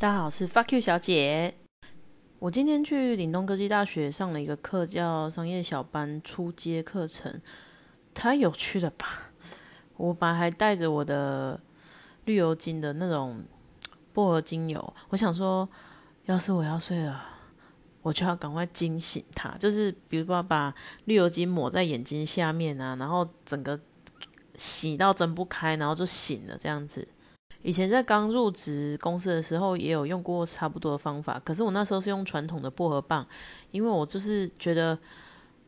大家好，我是 Fuck You 小姐。我今天去岭东科技大学上了一个课，叫商业小班初阶课程，太有趣了吧！我本来还带着我的绿油精的那种薄荷精油，我想说，要是我要睡了，我就要赶快惊醒它，就是比如说把绿油精抹在眼睛下面啊，然后整个洗到睁不开，然后就醒了这样子。以前在刚入职公司的时候，也有用过差不多的方法。可是我那时候是用传统的薄荷棒，因为我就是觉得，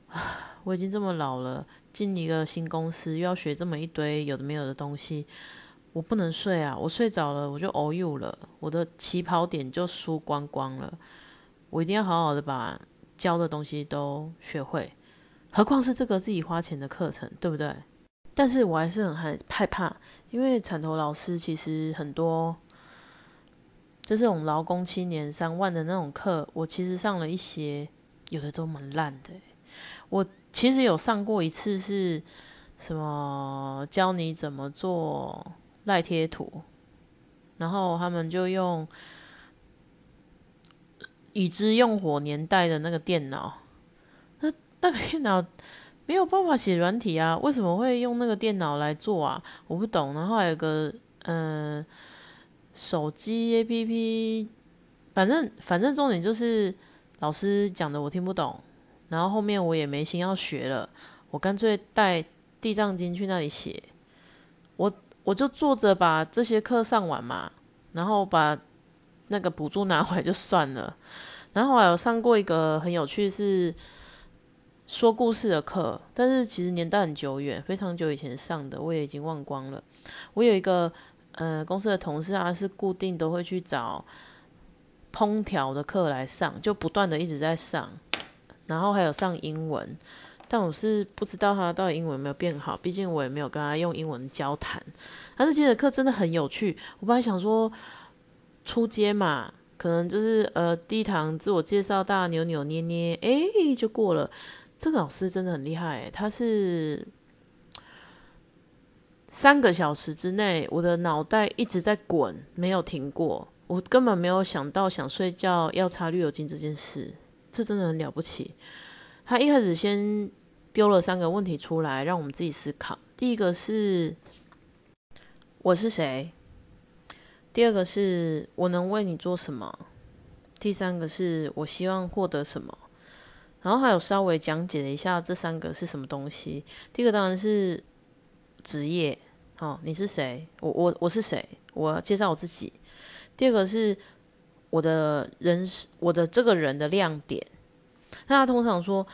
啊，我已经这么老了，进一个新公司又要学这么一堆有的没有的东西，我不能睡啊！我睡着了我就偶有了，我的起跑点就输光光了。我一定要好好的把教的东西都学会，何况是这个自己花钱的课程，对不对？但是我还是很害害怕，因为产头老师其实很多，就是我们劳工七年三万的那种课，我其实上了一些，有的都蛮烂的。我其实有上过一次，是什么教你怎么做赖贴图，然后他们就用已知用火年代的那个电脑，那那个电脑。没有办法写软体啊？为什么会用那个电脑来做啊？我不懂。然后还有个嗯，手机 APP，反正反正重点就是老师讲的我听不懂，然后后面我也没心要学了，我干脆带地藏经去那里写。我我就坐着把这些课上完嘛，然后把那个补助拿回来就算了。然后我有上过一个很有趣是。说故事的课，但是其实年代很久远，非常久以前上的，我也已经忘光了。我有一个呃公司的同事啊，是固定都会去找烹调的课来上，就不断的一直在上，然后还有上英文，但我是不知道他到底英文有没有变好，毕竟我也没有跟他用英文交谈。但是今天的课真的很有趣，我本来想说出街嘛，可能就是呃第一堂自我介绍，大家扭扭捏捏，哎就过了。这个老师真的很厉害，他是三个小时之内，我的脑袋一直在滚，没有停过。我根本没有想到想睡觉要擦绿油精这件事，这真的很了不起。他一开始先丢了三个问题出来，让我们自己思考。第一个是我是谁？第二个是我能为你做什么？第三个是我希望获得什么？然后还有稍微讲解了一下这三个是什么东西。第一个当然是职业，哦，你是谁？我我我是谁？我介绍我自己。第二个是我的人，我的这个人的亮点。那他通常说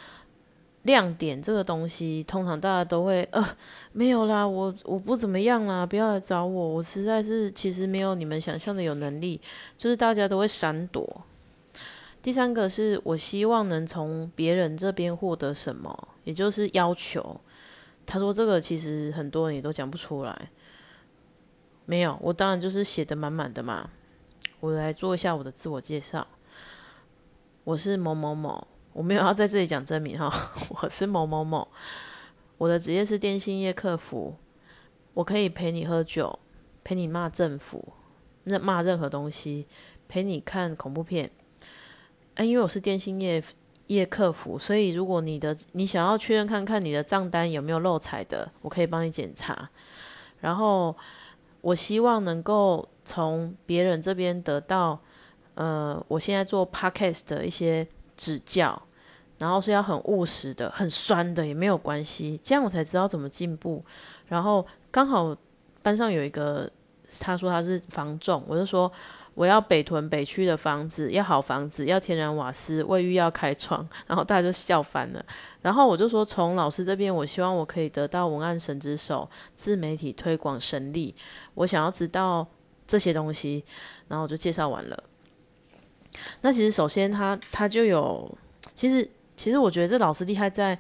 亮点这个东西，通常大家都会呃没有啦，我我不怎么样啦，不要来找我，我实在是其实没有你们想象的有能力，就是大家都会闪躲。第三个是我希望能从别人这边获得什么，也就是要求。他说这个其实很多人也都讲不出来。没有，我当然就是写的满满的嘛。我来做一下我的自我介绍。我是某某某，我没有要在这里讲真名哈。我是某某某，我的职业是电信业客服。我可以陪你喝酒，陪你骂政府，那骂任何东西，陪你看恐怖片。哎，因为我是电信业业客服，所以如果你的你想要确认看看你的账单有没有漏财的，我可以帮你检查。然后我希望能够从别人这边得到，呃，我现在做 podcast 的一些指教，然后是要很务实的、很酸的也没有关系，这样我才知道怎么进步。然后刚好班上有一个，他说他是防重，我就说。我要北屯北区的房子，要好房子，要天然瓦斯，卫浴要开窗，然后大家就笑翻了。然后我就说，从老师这边，我希望我可以得到文案神之手，自媒体推广神力。我想要知道这些东西，然后我就介绍完了。那其实首先他他就有，其实其实我觉得这老师厉害在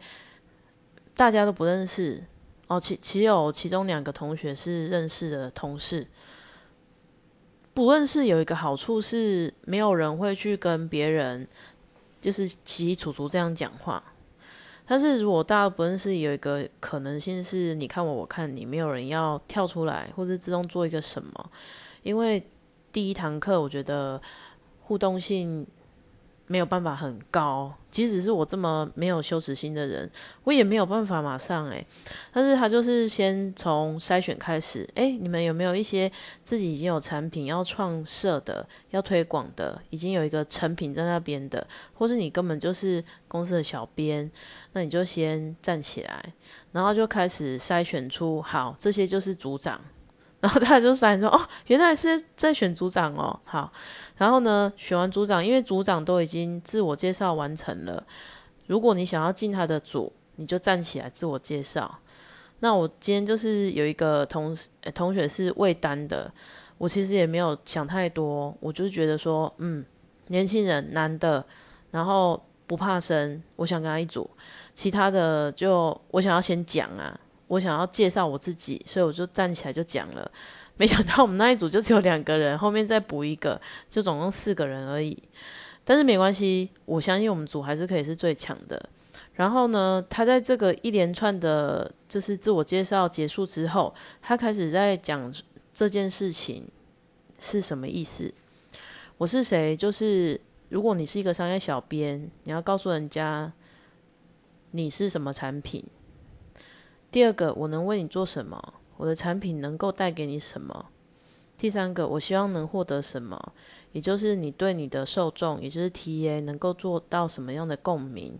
大家都不认识哦，其其有其中两个同学是认识的同事。不认识有一个好处是，没有人会去跟别人就是起起楚楚这样讲话。但是如果大家不认识，有一个可能性是，你看我，我看你，没有人要跳出来，或是自动做一个什么。因为第一堂课，我觉得互动性。没有办法很高，即使是我这么没有羞耻心的人，我也没有办法马上诶。但是他就是先从筛选开始，诶，你们有没有一些自己已经有产品要创设的、要推广的，已经有一个成品在那边的，或是你根本就是公司的小编，那你就先站起来，然后就开始筛选出好，这些就是组长。然后他就闪说：“哦，原来是在选组长哦。”好，然后呢，选完组长，因为组长都已经自我介绍完成了。如果你想要进他的组，你就站起来自我介绍。那我今天就是有一个同同学是未单的，我其实也没有想太多，我就觉得说，嗯，年轻人，男的，然后不怕生，我想跟他一组。其他的就我想要先讲啊。我想要介绍我自己，所以我就站起来就讲了。没想到我们那一组就只有两个人，后面再补一个，就总共四个人而已。但是没关系，我相信我们组还是可以是最强的。然后呢，他在这个一连串的，就是自我介绍结束之后，他开始在讲这件事情是什么意思。我是谁？就是如果你是一个商业小编，你要告诉人家你是什么产品。第二个，我能为你做什么？我的产品能够带给你什么？第三个，我希望能获得什么？也就是你对你的受众，也就是 TA，能够做到什么样的共鸣？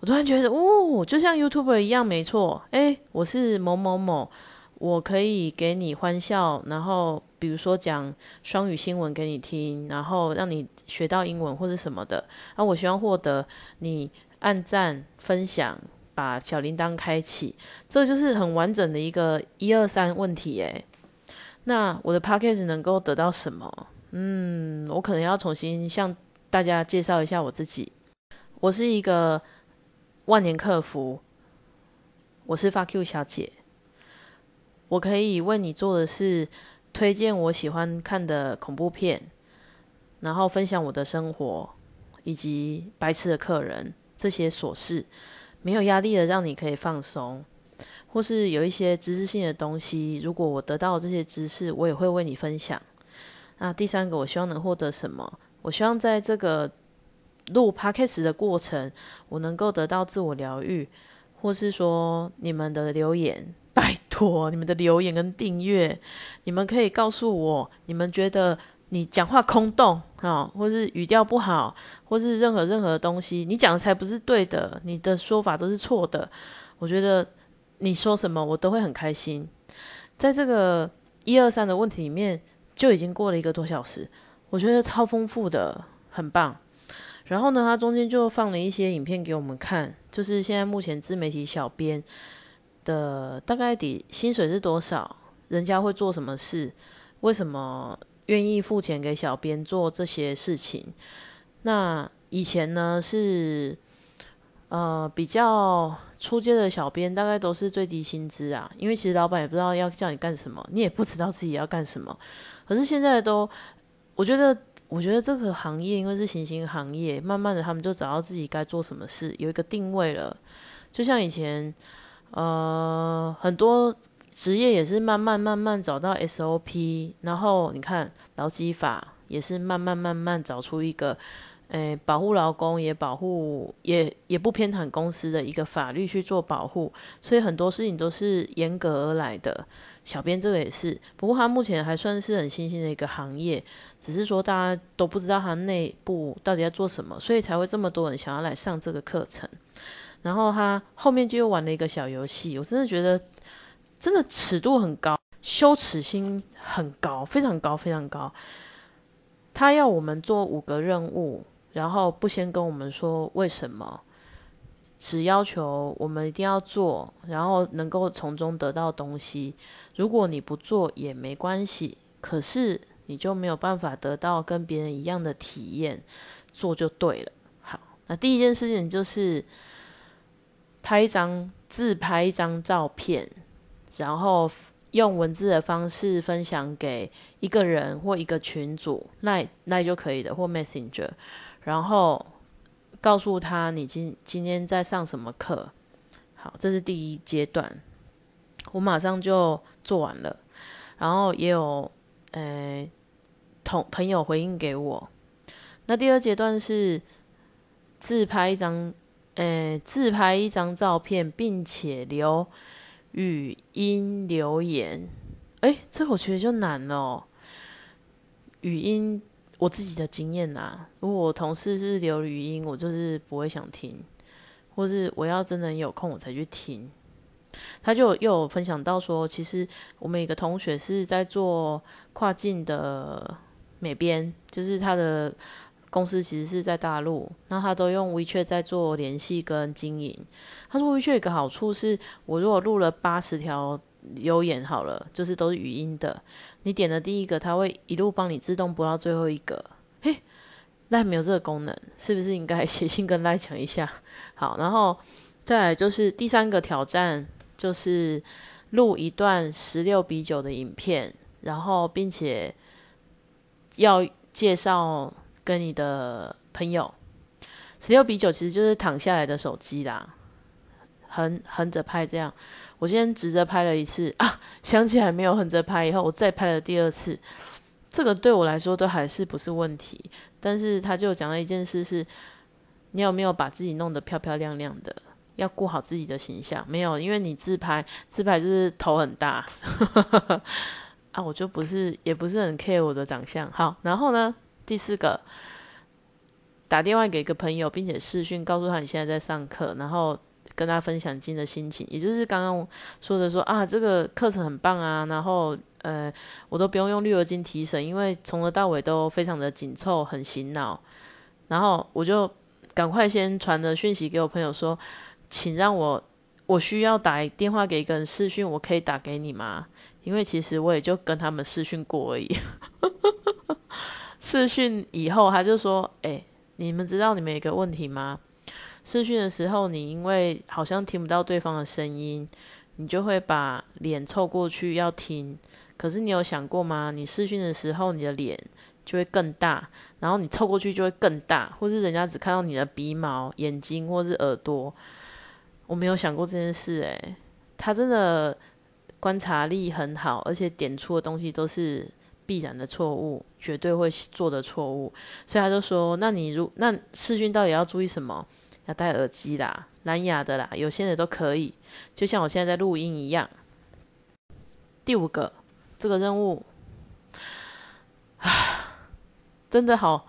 我突然觉得，哦，就像 YouTuber 一样，没错。诶，我是某某某，我可以给你欢笑，然后比如说讲双语新闻给你听，然后让你学到英文或者什么的。啊，我希望获得你按赞分享。把小铃铛开启，这就是很完整的一个一二三问题诶。那我的 podcast 能够得到什么？嗯，我可能要重新向大家介绍一下我自己。我是一个万年客服，我是发 Q 小姐。我可以为你做的是推荐我喜欢看的恐怖片，然后分享我的生活以及白痴的客人这些琐事。没有压力的，让你可以放松，或是有一些知识性的东西。如果我得到这些知识，我也会为你分享。那第三个，我希望能获得什么？我希望在这个录 podcast 的过程，我能够得到自我疗愈，或是说你们的留言，拜托你们的留言跟订阅，你们可以告诉我，你们觉得。你讲话空洞啊，或是语调不好，或是任何任何东西，你讲的才不是对的，你的说法都是错的。我觉得你说什么我都会很开心。在这个一二三的问题里面，就已经过了一个多小时，我觉得超丰富的，很棒。然后呢，他中间就放了一些影片给我们看，就是现在目前自媒体小编的大概底薪水是多少，人家会做什么事，为什么？愿意付钱给小编做这些事情。那以前呢是，呃，比较出街的小编，大概都是最低薪资啊。因为其实老板也不知道要叫你干什么，你也不知道自己要干什么。可是现在都，我觉得，我觉得这个行业因为是新兴行业，慢慢的他们就找到自己该做什么事，有一个定位了。就像以前，呃，很多。职业也是慢慢慢慢找到 SOP，然后你看劳基法也是慢慢慢慢找出一个，诶，保护劳工也保护也也不偏袒公司的一个法律去做保护，所以很多事情都是严格而来的。小编这个也是，不过他目前还算是很新兴的一个行业，只是说大家都不知道他内部到底在做什么，所以才会这么多人想要来上这个课程。然后他后面就又玩了一个小游戏，我真的觉得。真的尺度很高，羞耻心很高，非常高，非常高。他要我们做五个任务，然后不先跟我们说为什么，只要求我们一定要做，然后能够从中得到东西。如果你不做也没关系，可是你就没有办法得到跟别人一样的体验，做就对了。好，那第一件事情就是拍一张自拍一张照片。然后用文字的方式分享给一个人或一个群组，那那就可以的，或 Messenger，然后告诉他你今今天在上什么课。好，这是第一阶段，我马上就做完了。然后也有，呃，同朋友回应给我。那第二阶段是自拍一张，诶，自拍一张照片，并且留语音留言。哎，这我觉得就难了。语音，我自己的经验呐，如果我同事是留语音，我就是不会想听，或是我要真的有空我才去听。他就又有分享到说，其实我们一个同学是在做跨境的美编，就是他的公司其实是在大陆，那他都用 WeChat 在做联系跟经营。他说 WeChat 有个好处是，我如果录了八十条。留言好了，就是都是语音的。你点的第一个，它会一路帮你自动播到最后一个。嘿，赖没有这个功能，是不是应该 写信跟赖讲一下？好，然后再来就是第三个挑战，就是录一段十六比九的影片，然后并且要介绍跟你的朋友。十六比九其实就是躺下来的手机啦，横横着拍这样。我先直着拍了一次啊，想起来没有横着拍，以后我再拍了第二次，这个对我来说都还是不是问题。但是他就讲了一件事是，你有没有把自己弄得漂漂亮亮的，要顾好自己的形象？没有，因为你自拍，自拍就是头很大 啊，我就不是，也不是很 care 我的长相。好，然后呢，第四个，打电话给一个朋友，并且视讯告诉他你现在在上课，然后。跟他分享今的心情，也就是刚刚说的说啊，这个课程很棒啊，然后呃，我都不用用绿油精提神，因为从头到尾都非常的紧凑，很醒脑。然后我就赶快先传的讯息给我朋友说，请让我我需要打电话给一个人视讯，我可以打给你吗？因为其实我也就跟他们视讯过而已。视讯以后他就说，哎，你们知道你们有个问题吗？视讯的时候，你因为好像听不到对方的声音，你就会把脸凑过去要听。可是你有想过吗？你视讯的时候，你的脸就会更大，然后你凑过去就会更大，或是人家只看到你的鼻毛、眼睛或是耳朵。我没有想过这件事，诶，他真的观察力很好，而且点出的东西都是必然的错误，绝对会做的错误。所以他就说：“那你如那试训到底要注意什么？”要戴耳机啦，蓝牙的啦，有线的都可以，就像我现在在录音一样。第五个，这个任务，啊，真的好，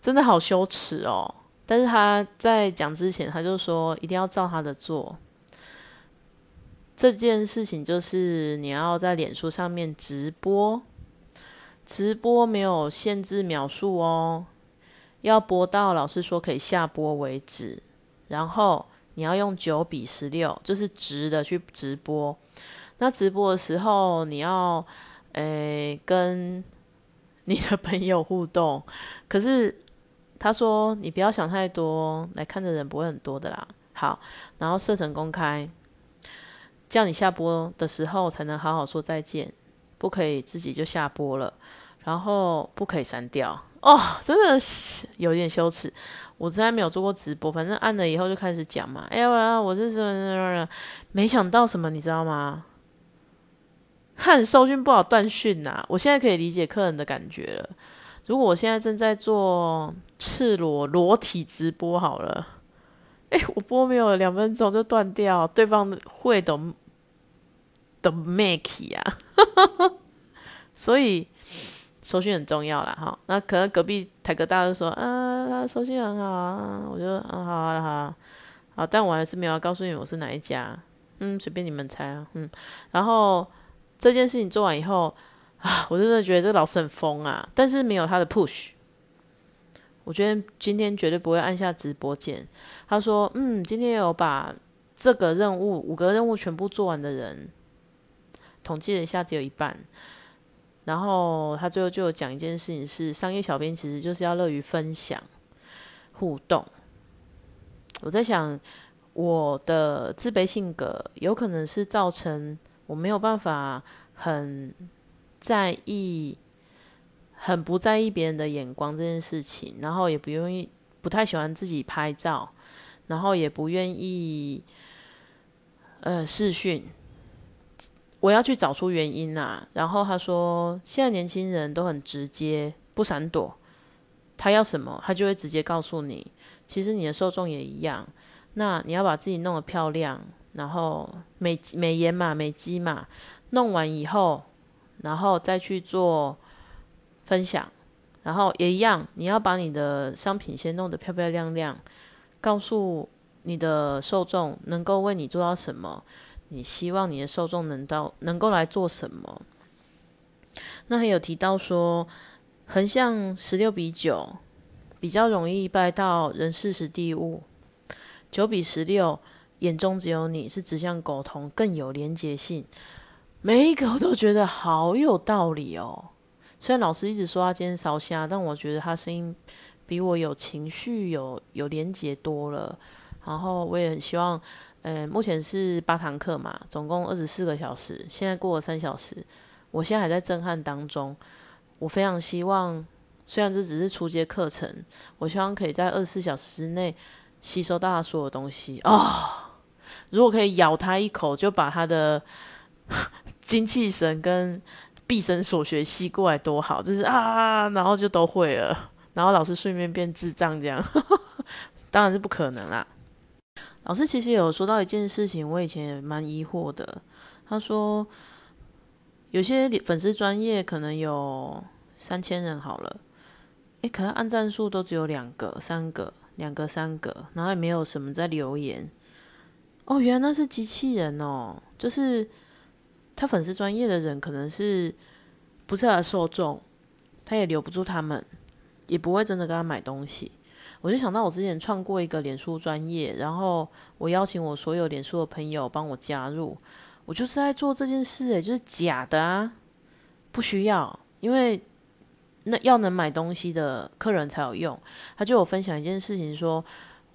真的好羞耻哦。但是他在讲之前，他就说一定要照他的做。这件事情就是你要在脸书上面直播，直播没有限制秒数哦，要播到老师说可以下播为止。然后你要用九比十六，就是直的去直播。那直播的时候，你要诶跟你的朋友互动。可是他说你不要想太多，来看的人不会很多的啦。好，然后设成公开，叫你下播的时候才能好好说再见，不可以自己就下播了。然后不可以删掉哦，真的是有点羞耻。我之前没有做过直播，反正按了以后就开始讲嘛。哎呀，我这是没想到什么，你知道吗？很收讯不好，断讯呐。我现在可以理解客人的感觉了。如果我现在正在做赤裸裸体直播好了，哎，我播没有两分钟就断掉，对方会懂的 make 啊，所以。收讯很重要啦，哈，那可能隔壁台哥大就说啊，收讯很好啊，我就嗯好啊好，好，但我还是没有要告诉你我是哪一家，嗯，随便你们猜啊，嗯，然后这件事情做完以后啊，我真的觉得这老师很疯啊，但是没有他的 push，我觉得今天绝对不会按下直播键。他说，嗯，今天有把这个任务五个任务全部做完的人，统计了一下，只有一半。然后他最后就讲一件事情，是商业小编其实就是要乐于分享、互动。我在想，我的自卑性格有可能是造成我没有办法很在意、很不在意别人的眼光这件事情，然后也不愿意、不太喜欢自己拍照，然后也不愿意呃视讯。我要去找出原因呐。然后他说，现在年轻人都很直接，不闪躲，他要什么，他就会直接告诉你。其实你的受众也一样，那你要把自己弄得漂亮，然后美美颜嘛，美肌嘛，弄完以后，然后再去做分享，然后也一样，你要把你的商品先弄得漂漂亮亮，告诉你的受众能够为你做到什么，你希望你的受众能到能够来做什么。那还有提到说，横向十六比九比较容易拜到人事时地物，九比十六眼中只有你是指向沟通更有连结性。每一个我都觉得好有道理哦。虽然老师一直说他今天烧虾，但我觉得他声音比我有情绪、有有连结多了。然后我也很希望，呃，目前是八堂课嘛，总共二十四个小时，现在过了三小时。我现在还在震撼当中，我非常希望，虽然这只是初阶课程，我希望可以在二十四小时之内吸收到他所有东西啊！如果可以咬他一口，就把他的 精气神跟毕生所学吸过来，多好！就是啊，然后就都会了，然后老师顺便变智障这样，当然是不可能啦。老师其实有说到一件事情，我以前也蛮疑惑的，他说。有些粉丝专业可能有三千人好了，诶，可能按赞数都只有两个、三个、两个、三个，然后也没有什么在留言。哦，原来那是机器人哦，就是他粉丝专业的人可能是不是他的受众，他也留不住他们，也不会真的跟他买东西。我就想到我之前创过一个脸书专业，然后我邀请我所有脸书的朋友帮我加入。我就是在做这件事，诶，就是假的啊，不需要，因为那要能买东西的客人才有用。他就有分享一件事情，说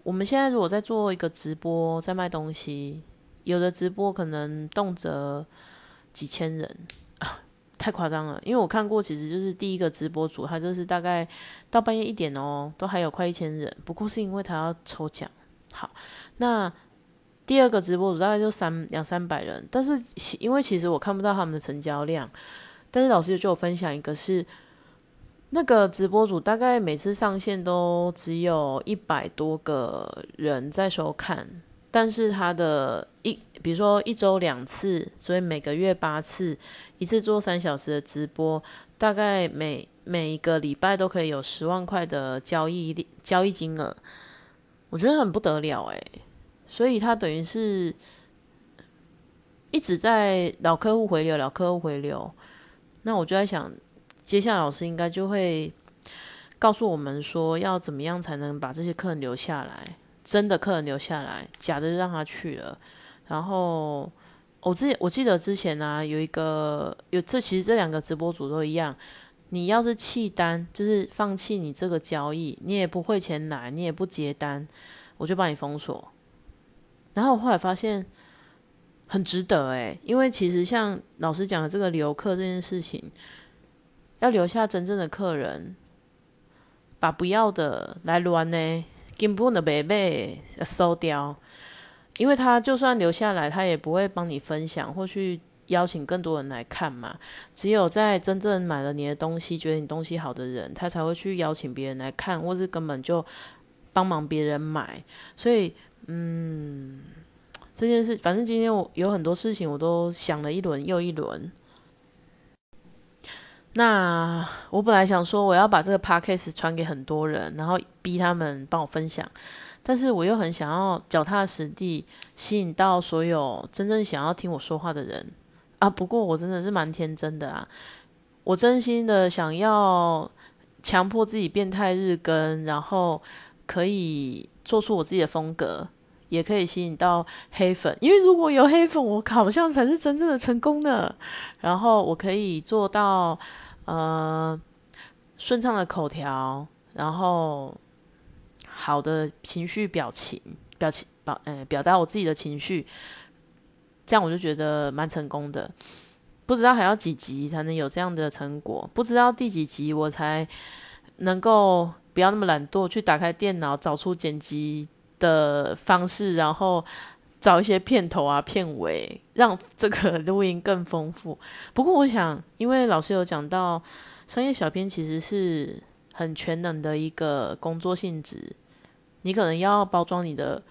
我们现在如果在做一个直播，在卖东西，有的直播可能动辄几千人，太夸张了。因为我看过，其实就是第一个直播主，他就是大概到半夜一点哦，都还有快一千人。不过是因为他要抽奖。好，那。第二个直播主大概就三两三百人，但是因为其实我看不到他们的成交量，但是老师就有分享一个是那个直播主大概每次上线都只有一百多个人在收看，但是他的一比如说一周两次，所以每个月八次，一次做三小时的直播，大概每每一个礼拜都可以有十万块的交易交易金额，我觉得很不得了诶。所以他等于是一直在老客户回流，老客户回流。那我就在想，接下来老师应该就会告诉我们说，要怎么样才能把这些客人留下来？真的客人留下来，假的就让他去了。然后我之我记得之前呢，有一个有这其实这两个直播主都一样，你要是弃单，就是放弃你这个交易，你也不汇钱来，你也不接单，我就把你封锁。然后我后来发现很值得诶，因为其实像老师讲的这个留客这件事情，要留下真正的客人，把不要的来乱呢，根本的被被收掉。因为他就算留下来，他也不会帮你分享或去邀请更多人来看嘛。只有在真正买了你的东西，觉得你东西好的人，他才会去邀请别人来看，或是根本就帮忙别人买。所以。嗯，这件事，反正今天我有很多事情，我都想了一轮又一轮。那我本来想说，我要把这个 podcast 传给很多人，然后逼他们帮我分享，但是我又很想要脚踏实地，吸引到所有真正想要听我说话的人啊。不过我真的是蛮天真的啊，我真心的想要强迫自己变态日更，然后可以做出我自己的风格。也可以吸引到黑粉，因为如果有黑粉，我好像才是真正的成功的。然后我可以做到呃顺畅的口条，然后好的情绪表情表情表呃表达我自己的情绪，这样我就觉得蛮成功的。不知道还要几集才能有这样的成果？不知道第几集我才能够不要那么懒惰，去打开电脑找出剪辑。的方式，然后找一些片头啊、片尾，让这个录音更丰富。不过，我想，因为老师有讲到，商业小编其实是很全能的一个工作性质，你可能要包装你的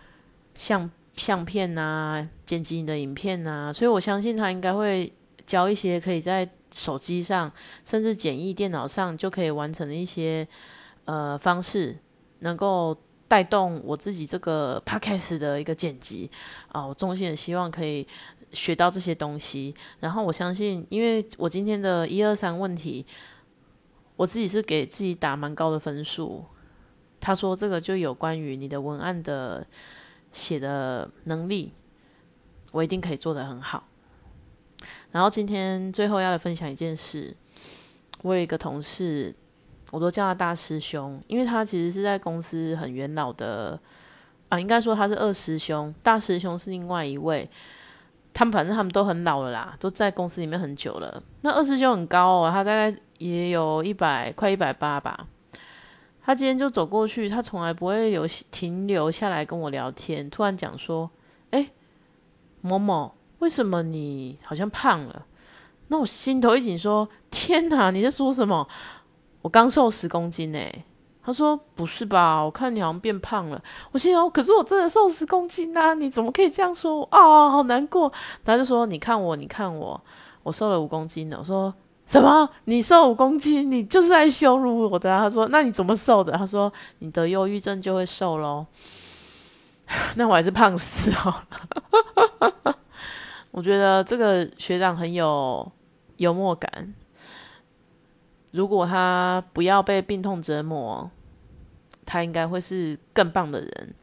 相相片啊，剪辑你的影片啊，所以我相信他应该会教一些可以在手机上，甚至简易电脑上就可以完成的一些呃方式，能够。带动我自己这个 podcast 的一个剪辑啊，我衷心的希望可以学到这些东西。然后我相信，因为我今天的一二三问题，我自己是给自己打蛮高的分数。他说这个就有关于你的文案的写的能力，我一定可以做得很好。然后今天最后要来分享一件事，我有一个同事。我都叫他大师兄，因为他其实是在公司很元老的啊，应该说他是二师兄，大师兄是另外一位。他们反正他们都很老了啦，都在公司里面很久了。那二师兄很高哦，他大概也有一百快一百八吧。他今天就走过去，他从来不会有停留下来跟我聊天，突然讲说：“哎，某某，为什么你好像胖了？”那我心头一紧，说：“天哪，你在说什么？”我刚瘦十公斤呢，他说不是吧？我看你好像变胖了。我心想，可是我真的瘦十公斤啊！你怎么可以这样说啊？好难过。他就说：“你看我，你看我，我瘦了五公斤呢。”我说：“什么？你瘦五公斤？你就是在羞辱我的啊？”他说：“那你怎么瘦的？”他说：“你得忧郁症就会瘦喽。”那我还是胖死哦。我觉得这个学长很有幽默感。如果他不要被病痛折磨，他应该会是更棒的人。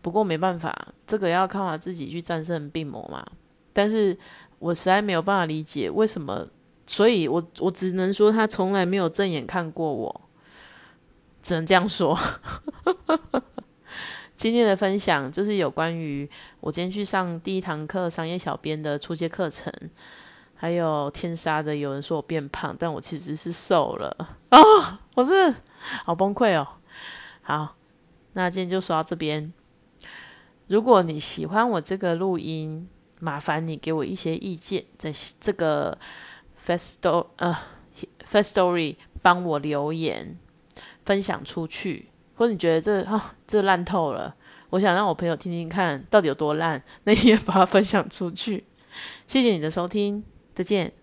不过没办法，这个要靠他自己去战胜病魔嘛。但是我实在没有办法理解为什么，所以我我只能说他从来没有正眼看过我，只能这样说。今天的分享就是有关于我今天去上第一堂课商业小编的初阶课程。还有天杀的，有人说我变胖，但我其实是瘦了啊！我是好崩溃哦。好，那今天就说到这边。如果你喜欢我这个录音，麻烦你给我一些意见，在这个 Fast Story 呃 Fast Story 帮我留言分享出去，或者你觉得这啊这烂透了，我想让我朋友听听看到底有多烂，那你也把它分享出去。谢谢你的收听。再见。